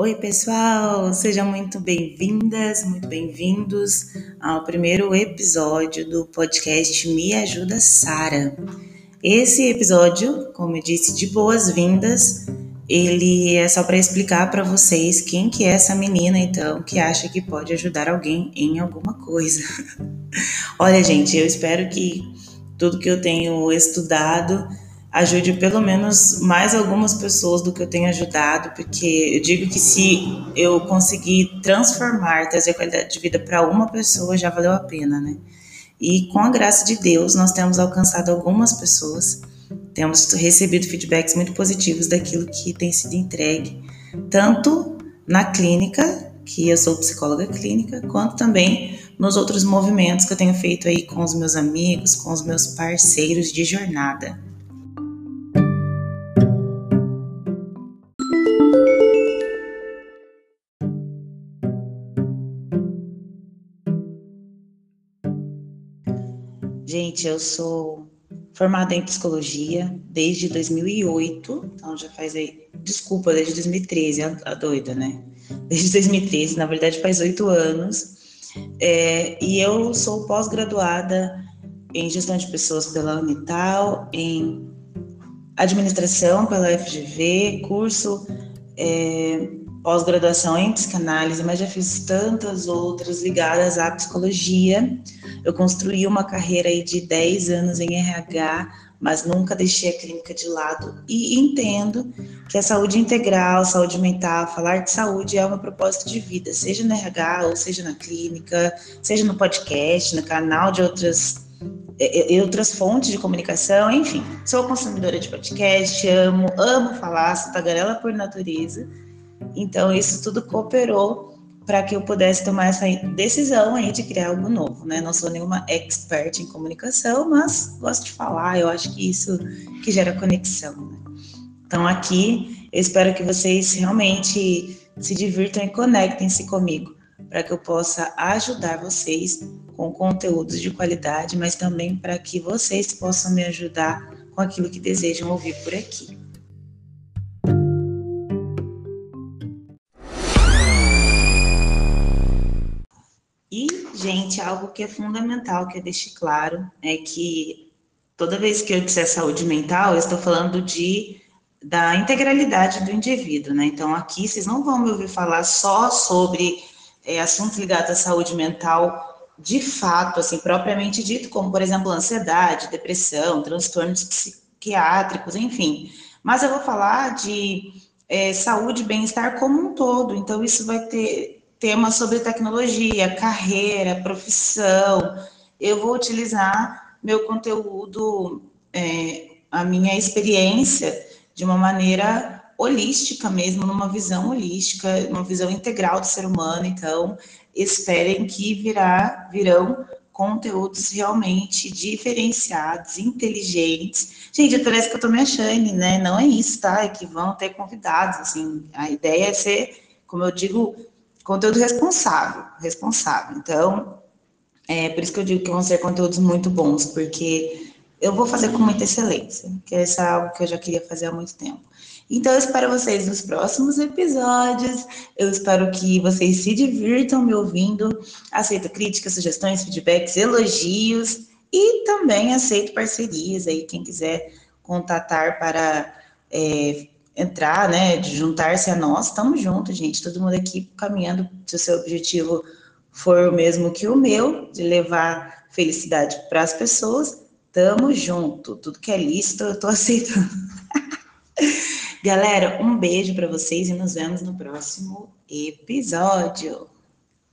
Oi, pessoal! Sejam muito bem-vindas, muito bem-vindos ao primeiro episódio do podcast Me Ajuda Sara. Esse episódio, como eu disse, de boas-vindas, ele é só para explicar para vocês quem que é essa menina, então, que acha que pode ajudar alguém em alguma coisa. Olha, gente, eu espero que tudo que eu tenho estudado ajude pelo menos mais algumas pessoas do que eu tenho ajudado, porque eu digo que se eu conseguir transformar, trazer qualidade de vida para uma pessoa, já valeu a pena, né? E com a graça de Deus, nós temos alcançado algumas pessoas, temos recebido feedbacks muito positivos daquilo que tem sido entregue, tanto na clínica, que eu sou psicóloga clínica, quanto também nos outros movimentos que eu tenho feito aí com os meus amigos, com os meus parceiros de jornada. Gente, eu sou formada em psicologia desde 2008, então já faz aí, desculpa, desde 2013, a, a doida, né? Desde 2013, na verdade faz oito anos. É, e eu sou pós-graduada em gestão de pessoas pela Unital, em administração pela FGV, curso é, pós-graduação em psicanálise, mas já fiz tantas outras ligadas à psicologia. Eu construí uma carreira aí de 10 anos em RH, mas nunca deixei a clínica de lado e entendo que a saúde integral, saúde mental, falar de saúde é um propósito de vida, seja no RH ou seja na clínica, seja no podcast, no canal de outras e outras fontes de comunicação, enfim. Sou consumidora de podcast, amo, amo falar, sou tagarela por natureza. Então, isso tudo cooperou para que eu pudesse tomar essa decisão aí de criar algo novo, né? Não sou nenhuma expert em comunicação, mas gosto de falar, eu acho que isso que gera conexão, né? Então aqui, eu espero que vocês realmente se divirtam e conectem-se comigo, para que eu possa ajudar vocês com conteúdos de qualidade, mas também para que vocês possam me ajudar com aquilo que desejam ouvir por aqui. Gente, algo que é fundamental que eu deixe claro é que toda vez que eu disser saúde mental, eu estou falando de da integralidade do indivíduo, né? Então aqui vocês não vão me ouvir falar só sobre é, assuntos ligados à saúde mental de fato, assim, propriamente dito, como por exemplo ansiedade, depressão, transtornos psiquiátricos, enfim. Mas eu vou falar de é, saúde e bem-estar como um todo. Então isso vai ter temas sobre tecnologia, carreira, profissão. Eu vou utilizar meu conteúdo, é, a minha experiência, de uma maneira holística mesmo, numa visão holística, uma visão integral do ser humano. Então, esperem que virá, virão conteúdos realmente diferenciados, inteligentes. Gente, parece que eu tô me achando, né? Não é isso, tá? É que vão ter convidados, assim. A ideia é ser, como eu digo, conteúdo responsável, responsável. Então, é por isso que eu digo que vão ser conteúdos muito bons, porque eu vou fazer com muita excelência, que essa é algo que eu já queria fazer há muito tempo. Então, eu espero vocês nos próximos episódios. Eu espero que vocês se divirtam me ouvindo. Aceito críticas, sugestões, feedbacks, elogios e também aceito parcerias aí, quem quiser contatar para é, entrar, né, de juntar-se a nós, estamos juntos, gente, todo mundo aqui caminhando, se o seu objetivo for o mesmo que o meu, de levar felicidade para as pessoas, estamos junto, tudo que é lícito eu estou aceitando. Galera, um beijo para vocês e nos vemos no próximo episódio.